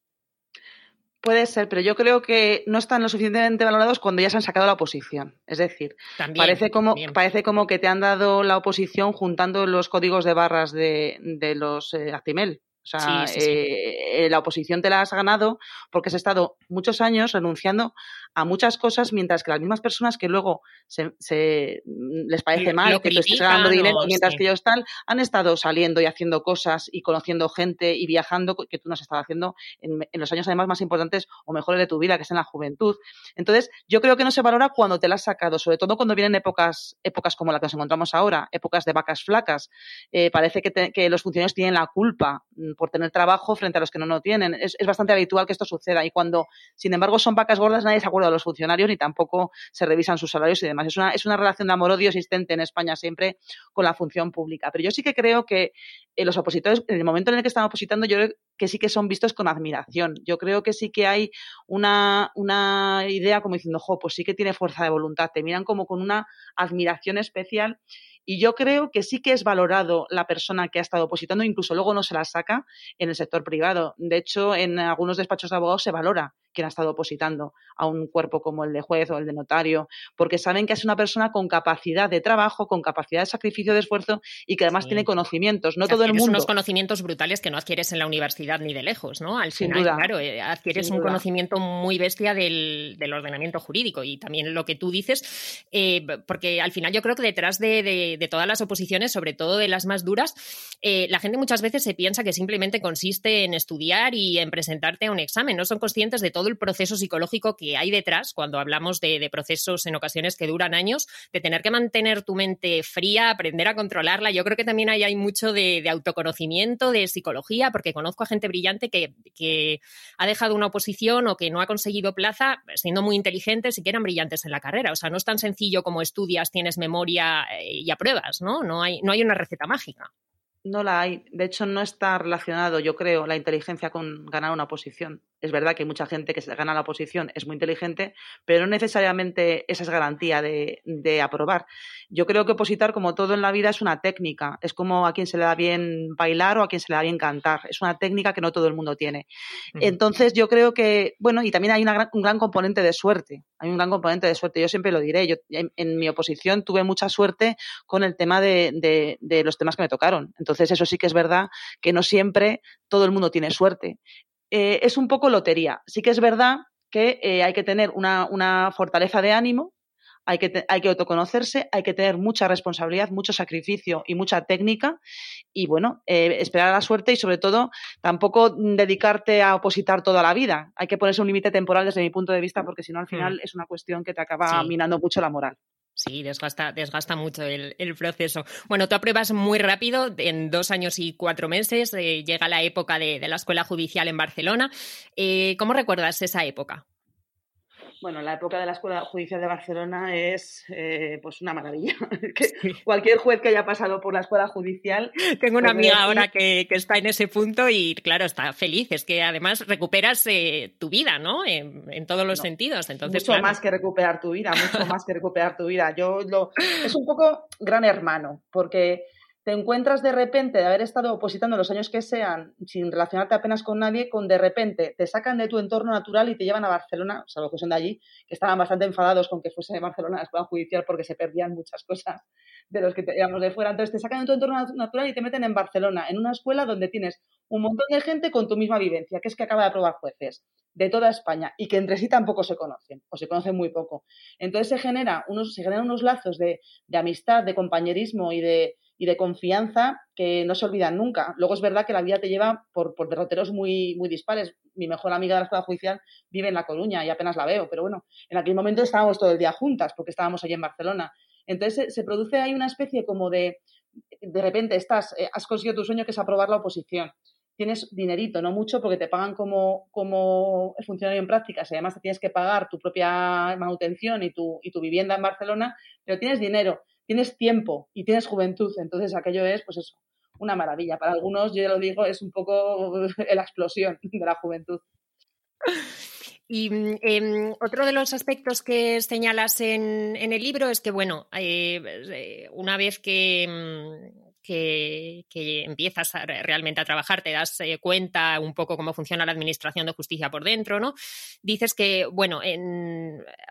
Puede ser, pero yo creo que no están lo suficientemente valorados cuando ya se han sacado la oposición. Es decir, parece, como, parece como que te han dado la oposición juntando los códigos de barras de, de los eh, Actimel. O sea, eh, la oposición te la has ganado porque has estado muchos años renunciando a muchas cosas, mientras que las mismas personas que luego se, les parece mal que tú estés ganando dinero, mientras que ellos están, han estado saliendo y haciendo cosas y conociendo gente y viajando que tú no has estado haciendo en, los años además más importantes o mejores de tu vida, que es en la juventud. Entonces, yo creo que no se valora cuando te la has sacado, sobre todo cuando vienen épocas, épocas como la que nos encontramos ahora, épocas de vacas flacas. Eh, parece que, que los funcionarios tienen la culpa Mm, por tener trabajo frente a los que no lo tienen. Es, bastante habitual que esto suceda y cuando, sin embargo, son vacas gordas, nadie se acuerda de los funcionarios ni tampoco se revisan sus salarios y demás. Es una, es una relación de amor-odio existente en España siempre con la función pública. Pero yo sí que creo que eh, los opositores, en el momento en el que están opositando, yo que sí que son vistos con admiración. Yo creo que sí que hay una, una idea como diciendo, jo, pues sí que tiene fuerza de voluntad. Te miran como con una admiración especial y yo creo que sí que es valorado la persona que ha estado opositando, incluso luego no se la saca en el sector privado. De hecho, en algunos despachos de abogados se valora quien ha estado opositando a un cuerpo como el de juez o el de notario, porque saben que es una persona con capacidad de trabajo, con capacidad de sacrificio, de esfuerzo y que además tiene conocimientos. No todo el mundo. unos conocimientos brutales que no adquieres en la universidad ni de lejos, ¿no? Al final, claro, eh, adquieres un conocimiento muy bestia del, ordenamiento jurídico y también lo que tú dices, eh, porque al final yo creo que detrás de, todas las oposiciones, sobre todo de las más duras, eh, la gente muchas veces se piensa que simplemente consiste en estudiar y en presentarte a un examen. No son conscientes de todo el proceso psicológico que hay detrás cuando hablamos de, procesos en ocasiones que duran años, de tener que mantener tu mente fría, aprender a controlarla. Yo creo que también hay, hay mucho de, autoconocimiento, de psicología, porque conozco a gente brillante que, que, ha dejado una oposición o que no ha conseguido plaza siendo muy inteligentes y que eran brillantes en la carrera. O sea, no es tan sencillo como estudias, tienes memoria eh, y apruebas, ¿no? No hay, no hay una receta mágica. No la hay. De hecho, no está relacionado, yo creo, la inteligencia con ganar una posición. Es verdad que hay mucha gente que se gana la posición, es muy inteligente, pero no necesariamente esa es garantía de, de, aprobar. Yo creo que opositar, como todo en la vida, es una técnica. Es como a quien se le da bien bailar o a quien se le da bien cantar. Es una técnica que no todo el mundo tiene. Entonces, yo creo que, bueno, y también hay un gran componente de suerte. Hay un gran componente de suerte. Yo siempre lo diré. Yo en, mi oposición tuve mucha suerte con el tema de, de los temas que me tocaron. Entonces, eso sí que es verdad que no siempre todo el mundo tiene suerte. Eh, es un poco lotería. Sí que es verdad que eh, hay que tener una, fortaleza de ánimo, hay que, hay que autoconocerse, hay que tener mucha responsabilidad, mucho sacrificio y mucha técnica. Y bueno, eh, esperar a la suerte y sobre todo tampoco dedicarte a opositar toda la vida. Hay que ponerse un límite temporal desde mi punto de vista porque si no al mm. final es una cuestión que te acaba minando mucho la moral. Sí, desgasta, desgasta mucho el, proceso. Bueno, tú apruebas muy rápido, en dos años y cuatro meses, eh, llega la época de, la Escuela Judicial en Barcelona. Eh, ¿Cómo recuerdas esa época? Bueno, la época de la Escuela Judicial de Barcelona es eh, pues una maravilla. Cualquier juez que haya pasado por la Escuela Judicial. Tengo una pues, amiga ahora que, está en ese punto y, claro, está feliz. Es que además recuperas eh, tu vida, ¿no? En, todos los sentidos. Entonces, mucho más que recuperar tu vida, mucho más que recuperar tu vida. Yo lo, es un poco gran hermano, porque te encuentras de repente de haber estado opositando los años que sean, sin relacionarte apenas con nadie, con de repente te sacan de tu entorno natural y te llevan a Barcelona, salvo que son de allí, que estaban bastante enfadados con que fuese de Barcelona la escuela judicial porque se perdían muchas cosas de los que llevamos de fuera. Entonces te sacan de tu entorno natural y te meten en Barcelona, en una escuela donde tienes un montón de gente con tu misma vivencia, que es que acaba de aprobar jueces de toda España y que entre sí tampoco se conocen o se conocen muy poco. Entonces se, genera unos, se generan unos lazos de, de amistad, de compañerismo y de, y de confianza que no se olvidan nunca. Luego es verdad que la vida te lleva por, por derroteros muy, muy dispares. Mi mejor amiga de la escuela judicial vive en La Coruña y apenas la veo, pero bueno, en aquel momento estábamos todo el día juntas porque estábamos allí en Barcelona. Entonces se, produce ahí una especie como de, de repente estás, eh, has conseguido tu sueño que es aprobar la oposición. Tienes dinerito, no mucho, porque te pagan como, como funcionario en prácticas y además te tienes que pagar tu propia manutención y tu, y tu vivienda en Barcelona, pero tienes dinero tienes tiempo y tienes juventud, entonces aquello es, pues eso, una maravilla. Para algunos, yo ya lo digo, es un poco la explosión de la juventud. Y eh, otro de los aspectos que señalas en, el libro es que, bueno, eh, eh una vez que, que, empiezas realmente a trabajar, te das eh, cuenta un poco cómo funciona la administración de justicia por dentro, ¿no? Dices que, bueno,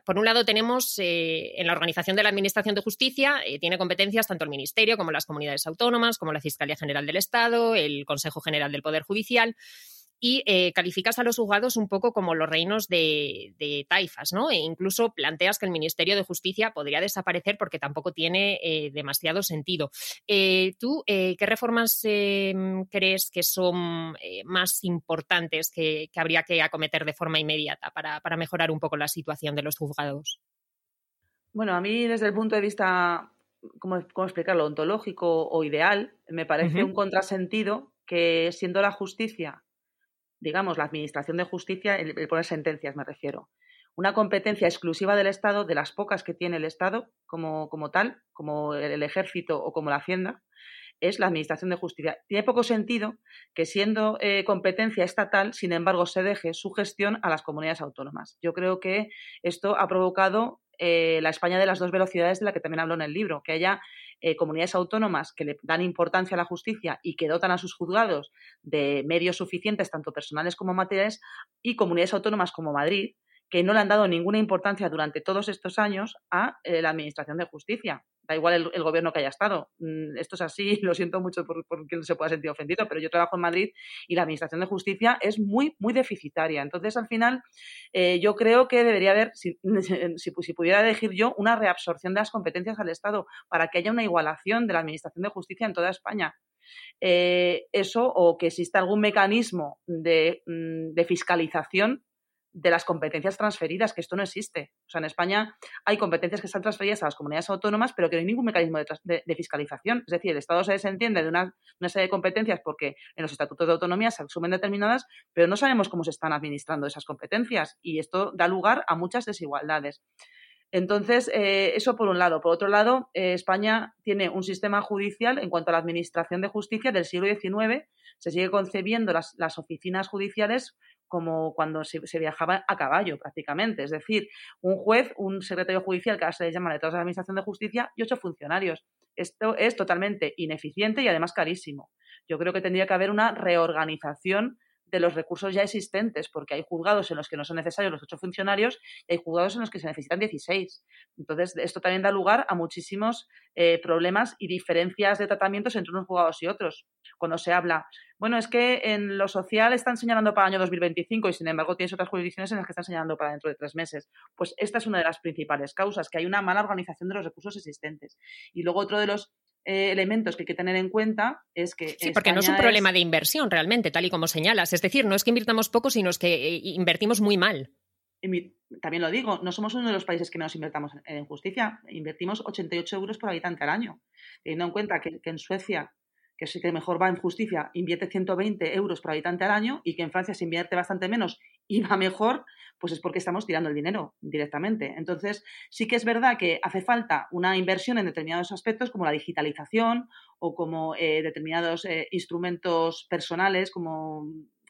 por un lado tenemos eh, en la organización de la administración de justicia, eh, tiene competencias tanto el Ministerio como las comunidades autónomas, como la Fiscalía General del Estado, el Consejo General del Poder Judicial y eh, calificas a los juzgados un poco como los reinos de, taifas, ¿no? E incluso planteas que el Ministerio de Justicia podría desaparecer porque tampoco tiene eh, demasiado sentido. Eh, ¿Tú qué reformas crees que son más importantes que, habría que acometer de forma inmediata para, mejorar un poco la situación de los juzgados? Bueno, a mí desde el punto de vista, ¿cómo, cómo explicarlo?, ontológico o ideal, me parece un contrasentido que siendo la justicia digamos, la Administración de Justicia, el, poner sentencias me refiero. Una competencia exclusiva del Estado, de las pocas que tiene el Estado como, como tal, como el, Ejército o como la Hacienda, es la Administración de Justicia. Tiene poco sentido que siendo eh, competencia estatal, sin embargo, se deje su gestión a las comunidades autónomas. Yo creo que esto ha provocado eh, la España de las dos velocidades de la que también hablo en el libro, que haya eh, comunidades autónomas que le dan importancia a la justicia y que dotan a sus juzgados de medios suficientes, tanto personales como materiales, y comunidades autónomas como Madrid, que no le han dado ninguna importancia durante todos estos años a eh, la Administración de Justicia. Da igual el, gobierno que haya estado. Mm, esto es así, lo siento mucho por, quien se pueda sentir ofendido, pero yo trabajo en Madrid y la Administración de Justicia es muy, muy deficitaria. Entonces, al final, eh, yo creo que debería haber, si, pudiera elegir yo, una reabsorción de las competencias al Estado para que haya una igualación de la Administración de Justicia en toda España. Eh, eso o que exista algún mecanismo de, mm, de fiscalización de las competencias transferidas, que esto no existe. O sea, en España hay competencias que están transferidas a las comunidades autónomas, pero que no hay ningún mecanismo de, fiscalización. Es decir, el Estado se desentiende de una, serie de competencias porque en los estatutos de autonomía se asumen determinadas, pero no sabemos cómo se están administrando esas competencias y esto da lugar a muchas desigualdades. Entonces, eh, eso por un lado. Por otro lado, eh, España tiene un sistema judicial en cuanto a la administración de justicia del siglo XIX. Se sigue concebiendo las, las oficinas judiciales como cuando se, viajaba a caballo prácticamente. Es decir, un juez, un secretario judicial, que ahora se le llama de toda la Administración de Justicia, y ocho funcionarios. Esto es totalmente ineficiente y además carísimo. Yo creo que tendría que haber una reorganización de los recursos ya existentes, porque hay juzgados en los que no son necesarios los ocho funcionarios y hay juzgados en los que se necesitan 16. Entonces, esto también da lugar a muchísimos eh, problemas y diferencias de tratamientos entre unos juzgados y otros. Cuando se habla, bueno, es que en lo social están señalando para el año 2025 y sin embargo tienes otras jurisdicciones en las que están señalando para dentro de tres meses. Pues esta es una de las principales causas, que hay una mala organización de los recursos existentes. Y luego otro de los eh, elementos que hay que tener en cuenta es que. Sí, porque no es un problema de inversión realmente, tal y como señalas. Es decir, no es que invirtamos poco, sino es que eh, invertimos muy mal. También lo digo, no somos uno de los países que menos invertamos en justicia. Invertimos 88 euros por habitante al año. Teniendo en cuenta que, en Suecia que es que mejor va en justicia, invierte 120 euros por habitante al año y que en Francia se invierte bastante menos y va mejor, pues es porque estamos tirando el dinero directamente. Entonces, sí que es verdad que hace falta una inversión en determinados aspectos como la digitalización o como eh, determinados eh, instrumentos personales como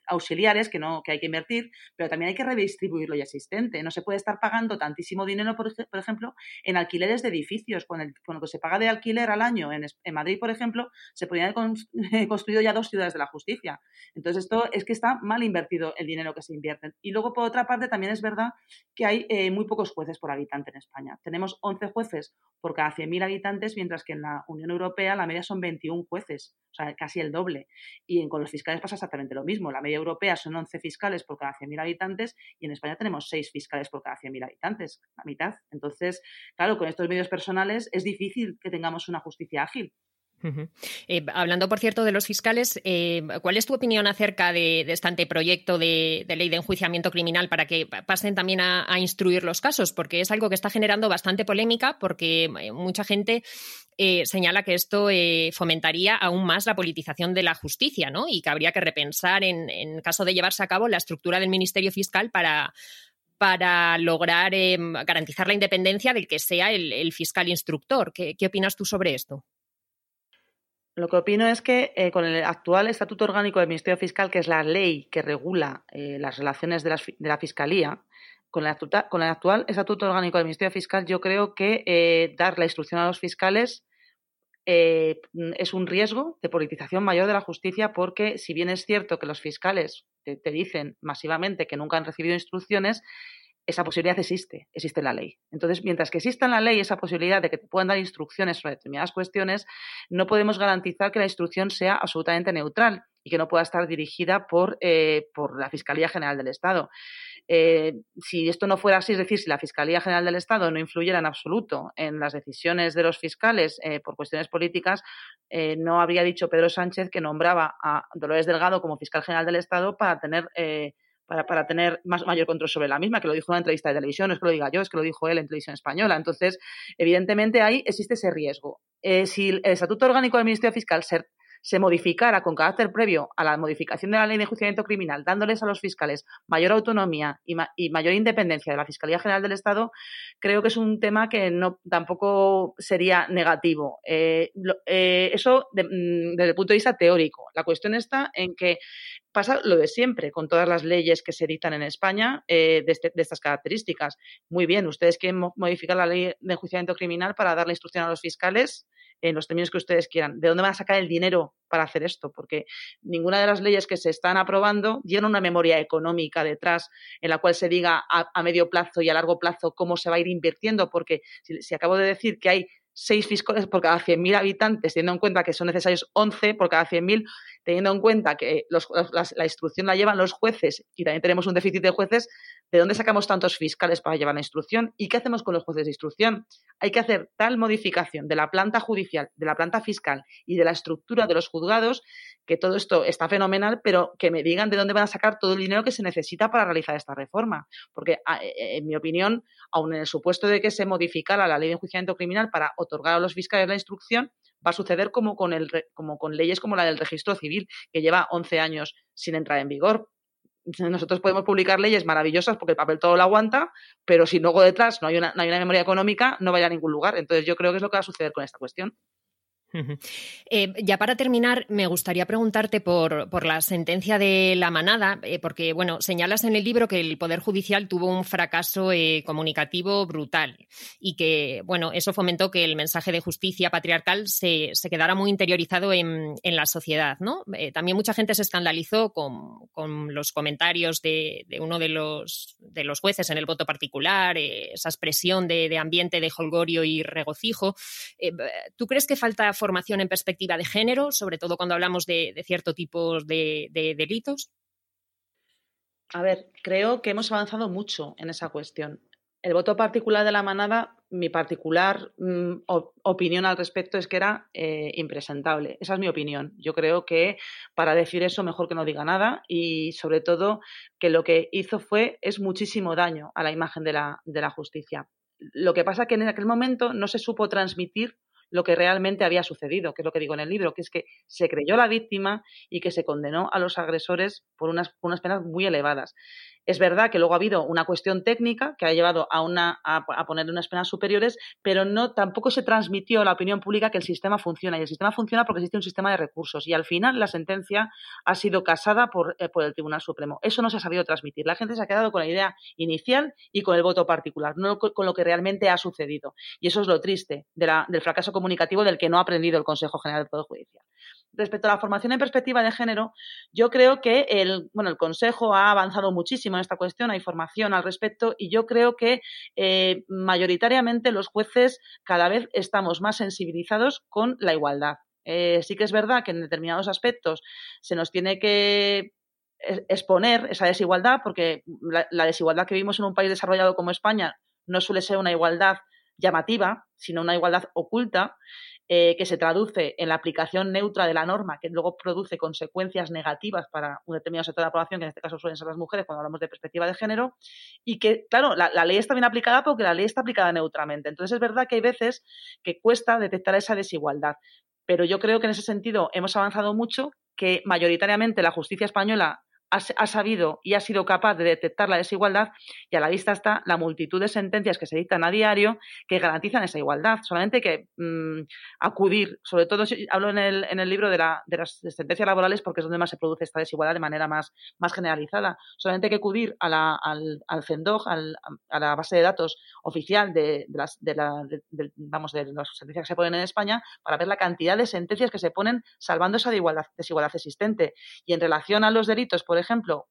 auxiliares que, no, que hay que invertir, pero también hay que redistribuir lo ya existente. No se puede estar pagando tantísimo dinero, por, ejemplo, en alquileres de edificios. Con, el, lo que se paga de alquiler al año en, en Madrid, por ejemplo, se podrían haber construido ya dos ciudades de la justicia. Entonces, esto es que está mal invertido el dinero que se invierte. Y luego, por otra parte, también es verdad que hay eh, muy pocos jueces por habitante en España. Tenemos 11 jueces por cada 100.000 habitantes, mientras que en la Unión Europea la media son 21 jueces, o sea, casi el doble. Y con los fiscales pasa exactamente lo mismo. La media europea son 11 fiscales por cada 100.000 habitantes y en España tenemos 6 fiscales por cada 100.000 habitantes, la mitad. Entonces, claro, con estos medios personales es difícil que tengamos una justicia ágil. Eh, hablando, por cierto, de los fiscales, eh, ¿cuál es tu opinión acerca de, este anteproyecto de, ley de enjuiciamiento criminal para que pasen también a, instruir los casos? Porque es algo que está generando bastante polémica porque eh, mucha gente señala que esto fomentaría aún más la politización de la justicia ¿no? y que habría que repensar, en, caso de llevarse a cabo, la estructura del Ministerio Fiscal para, para lograr garantizar la independencia del que sea el, fiscal instructor. ¿Qué, opinas tú sobre esto? Lo que opino es que eh, con el actual Estatuto Orgánico del Ministerio Fiscal, que es la ley que regula eh, las relaciones de la, Fiscalía, con el, actual Estatuto Orgánico del Ministerio Fiscal, yo creo que eh, dar la instrucción a los fiscales es un riesgo de politización mayor de la justicia porque si bien es cierto que los fiscales te dicen masivamente que nunca han recibido instrucciones, esa posibilidad existe, existe la ley. Entonces, mientras que exista en la ley esa posibilidad de que te puedan dar instrucciones sobre determinadas cuestiones, no podemos garantizar que la instrucción sea absolutamente neutral y que no pueda estar dirigida por, eh, por la Fiscalía General del Estado. Eh, si esto no fuera así, es decir, si la Fiscalía General del Estado no influyera en absoluto en las decisiones de los fiscales eh, por cuestiones políticas, no habría dicho Pedro Sánchez que nombraba a Dolores Delgado como fiscal general del Estado para tener para, para tener más, mayor control sobre la misma, que lo dijo en una entrevista de televisión, no es que lo diga yo, es que lo dijo él en televisión española. Entonces, evidentemente ahí existe ese riesgo. Eh, si el Estatuto Orgánico del Ministerio Fiscal se, se modificara con carácter previo a la modificación de la ley de enjuiciamiento criminal, dándoles a los fiscales mayor autonomía y, y, mayor independencia de la Fiscalía General del Estado, creo que es un tema que no tampoco sería negativo. Eh, eh, eso mm, desde el punto de vista teórico. La cuestión está en que pasa lo de siempre con todas las leyes que se dictan en España eh, este, de, estas características. Muy bien, ustedes quieren modificar la ley de enjuiciamiento criminal para darle instrucción a los fiscales en los términos que ustedes quieran. ¿De dónde van a sacar el dinero para hacer esto? Porque ninguna de las leyes que se están aprobando lleva una memoria económica detrás en la cual se diga a, medio plazo y a largo plazo cómo se va a ir invirtiendo. Porque si acabo de decir que hay seis fiscales por cada 100.000 habitantes, teniendo en cuenta que son necesarios 11 por cada 100.000, teniendo en cuenta que la instrucción la llevan los jueces y también tenemos un déficit de jueces, ¿de dónde sacamos tantos fiscales para llevar la instrucción? ¿Y qué hacemos con los jueces de instrucción? Hay que hacer tal modificación de la planta judicial, de la planta fiscal y de la estructura de los juzgados que todo esto está fenomenal, pero que me digan de dónde van a sacar todo el dinero que se necesita para realizar esta reforma. Porque, en mi opinión, aun en el supuesto de que se modificara la ley de enjuiciamiento criminal para otorgar a los fiscales la instrucción, va a suceder como con, el, como con leyes como la del registro civil, que lleva 11 años sin entrar en vigor. Nosotros podemos publicar leyes maravillosas porque el papel todo lo aguanta, pero si luego detrás no hay una, no hay una memoria económica, no vaya a ningún lugar. Entonces yo creo que es lo que va a suceder con esta cuestión. Eh, ya para terminar, me gustaría preguntarte por, la sentencia de la manada, eh, porque bueno, señalas en el libro que el Poder Judicial tuvo un fracaso eh, comunicativo brutal y que bueno, eso fomentó que el mensaje de justicia patriarcal se, quedara muy interiorizado en, la sociedad. ¿no? también mucha gente se escandalizó con, los comentarios de, uno de los, de los, jueces en el voto particular, esa expresión de, de, ambiente de holgorio y regocijo. ¿Tú crees que falta formación en perspectiva de género, sobre todo cuando hablamos de, cierto tipo de, delitos? A ver, creo que hemos avanzado mucho en esa cuestión. El voto particular de la manada, mi particular mm, opinión al respecto es que era eh, impresentable. Esa es mi opinión. Yo creo que para decir eso mejor que no diga nada y sobre todo que lo que hizo fue es muchísimo daño a la imagen de la, de la justicia. Lo que pasa es que en aquel momento no se supo transmitir lo que realmente había sucedido, que es lo que digo en el libro, que es que se creyó la víctima y que se condenó a los agresores por unas, unas penas muy elevadas. Es verdad que luego ha habido una cuestión técnica que ha llevado a, una, a, poner unas penas superiores, pero no tampoco se transmitió a la opinión pública que el sistema funciona. Y el sistema funciona porque existe un sistema de recursos. Y al final la sentencia ha sido casada por, eh, por el Tribunal Supremo. Eso no se ha sabido transmitir. La gente se ha quedado con la idea inicial y con el voto particular, no con lo que realmente ha sucedido. Y eso es lo triste del fracaso comunicativo del que no ha aprendido el Consejo General del Poder Judicial. Respecto a la formación en perspectiva de género, yo creo que el, bueno, el Consejo ha avanzado muchísimo en esta cuestión, hay formación al respecto y yo creo que eh, mayoritariamente los jueces cada vez estamos más sensibilizados con la igualdad. Eh, sí que es verdad que en determinados aspectos se nos tiene que exponer esa desigualdad, porque la, desigualdad que vivimos en un país desarrollado como España no suele ser una igualdad llamativa, sino una igualdad oculta. Eh, que se traduce en la aplicación neutra de la norma, que luego produce consecuencias negativas para un determinado sector de la población, que en este caso suelen ser las mujeres cuando hablamos de perspectiva de género, y que, claro, la, ley está bien aplicada porque la ley está aplicada neutramente. Entonces es verdad que hay veces que cuesta detectar esa desigualdad, pero yo creo que en ese sentido hemos avanzado mucho, que mayoritariamente la justicia española ha, sabido y ha sido capaz de detectar la desigualdad y a la vista está la multitud de sentencias que se dictan a diario que garantizan esa igualdad. Solamente hay que mm, acudir, sobre todo hablo en el, en el libro de, la, de, las sentencias laborales porque es donde más se produce esta desigualdad de manera más, más generalizada. Solamente hay que acudir al, al CENDOG, a la base de datos oficial de, las, de, la, de sentencias que se ponen en España para ver la cantidad de sentencias que se ponen salvando esa desigualdad, desigualdad existente. Y en relación a los delitos, por ejemplo,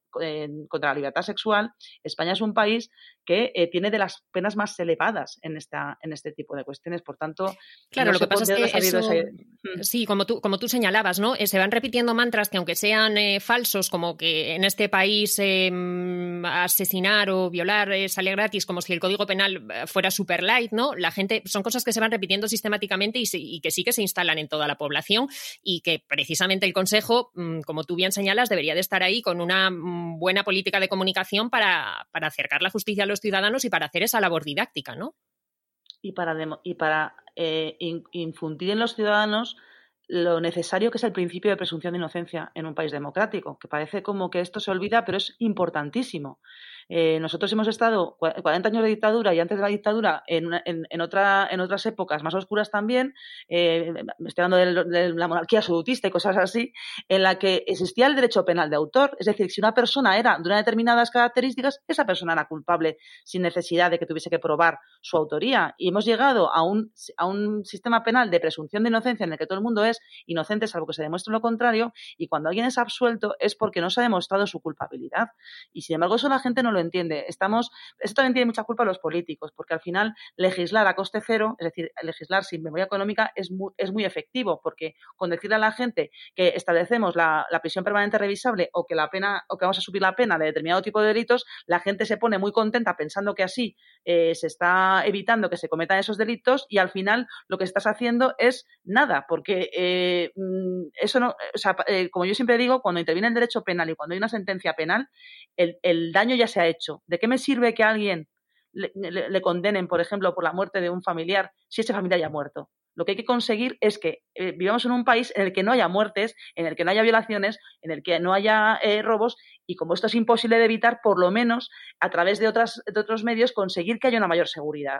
contra la libertad sexual, España es un país que eh, tiene de las penas más elevadas en, esta, en este tipo de cuestiones. Por tanto, claro, lo que pasa es que mm. sí, como tú, como tú señalabas, ¿no? Eh, se van repitiendo mantras que aunque sean eh, falsos, como que en este país em, asesinar o violar sale gratis, como si el Código Penal fuera super light, ¿no? La gente son cosas que se van repitiendo sistemáticamente y, y que sí que se instalan en toda la población y que precisamente el Consejo, mm, como tú bien señalas, debería de estar ahí con una mm, buena política de comunicación para, acercar la justicia a los ciudadanos y para hacer esa labor didáctica, ¿no? Y para, y para eh, infundir en los ciudadanos lo necesario que es el principio de presunción de inocencia en un país democrático, que parece como que esto se olvida, pero es importantísimo. Eh, nosotros hemos estado 40 años de dictadura y antes de la dictadura en, en, otra, en otras épocas más oscuras también, eh, estoy hablando de, la monarquía absolutista y cosas así, en la que existía el derecho penal de autor. Es decir, si una persona era de unas determinadas características, esa persona era culpable sin necesidad de que tuviese que probar su autoría. Y hemos llegado a un, a un sistema penal de presunción de inocencia en el que todo el mundo es inocente salvo que se demuestre lo contrario y cuando alguien es absuelto es porque no se ha demostrado su culpabilidad. Y sin embargo eso la gente no lo entiende. Estamos, esto también tiene mucha culpa los políticos, porque al final legislar a coste cero, es decir, legislar sin memoria económica es muy, es muy efectivo, porque con decirle a la gente que establecemos la, prisión permanente revisable o que la pena, o que vamos a subir la pena de determinado tipo de delitos, la gente se pone muy contenta pensando que así eh, se está evitando que se cometan esos delitos y al final lo que estás haciendo es nada, porque eh, mm, eso no, o sea, eh, como yo siempre digo, cuando interviene el derecho penal y cuando hay una sentencia penal, el, el daño ya se ha hecho. ¿De qué me sirve que alguien le, condenen, por ejemplo, por la muerte de un familiar si ese familiar ya ha muerto? Lo que hay que conseguir es que eh, vivamos en un país en el que no haya muertes, en el que no haya violaciones, en el que no haya eh, robos y como esto es imposible de evitar, por lo menos a través de, otras, de otros medios conseguir que haya una mayor seguridad.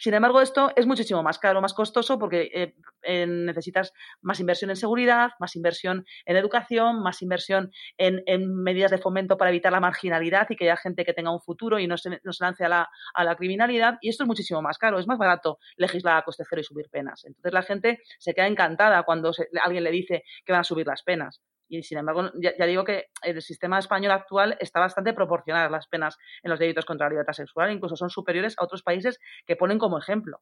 Sin embargo, esto es muchísimo más caro, más costoso, porque eh, necesitas más inversión en seguridad, más inversión en educación, más inversión en, medidas de fomento para evitar la marginalidad y que haya gente que tenga un futuro y no se, lance a la, criminalidad. Y esto es muchísimo más caro. Es más barato legislar a coste cero y subir penas. Entonces la gente se queda encantada cuando alguien le dice que van a subir las penas. Y sin embargo, ya, digo que el sistema español actual está bastante proporcionado las penas en los delitos contra la libertad sexual, incluso son superiores a otros países que ponen como ejemplo.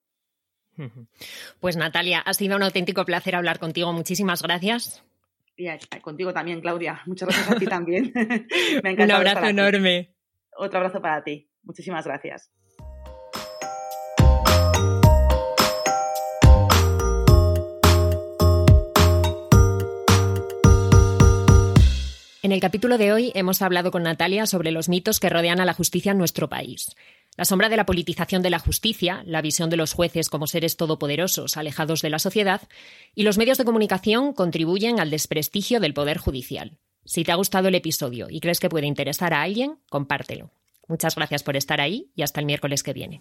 Pues Natalia, ha sido un auténtico placer hablar contigo. Muchísimas gracias. Y contigo también, Claudia. Muchas gracias a ti también. Me un abrazo enorme. Otro abrazo para ti. Muchísimas gracias. En el capítulo de hoy hemos hablado con Natalia sobre los mitos que rodean a la justicia en nuestro país. La sombra de la politización de la justicia, la visión de los jueces como seres todopoderosos alejados de la sociedad y los medios de comunicación contribuyen al desprestigio del poder judicial. Si te ha gustado el episodio y crees que puede interesar a alguien, compártelo. Muchas gracias por estar ahí y hasta el miércoles que viene.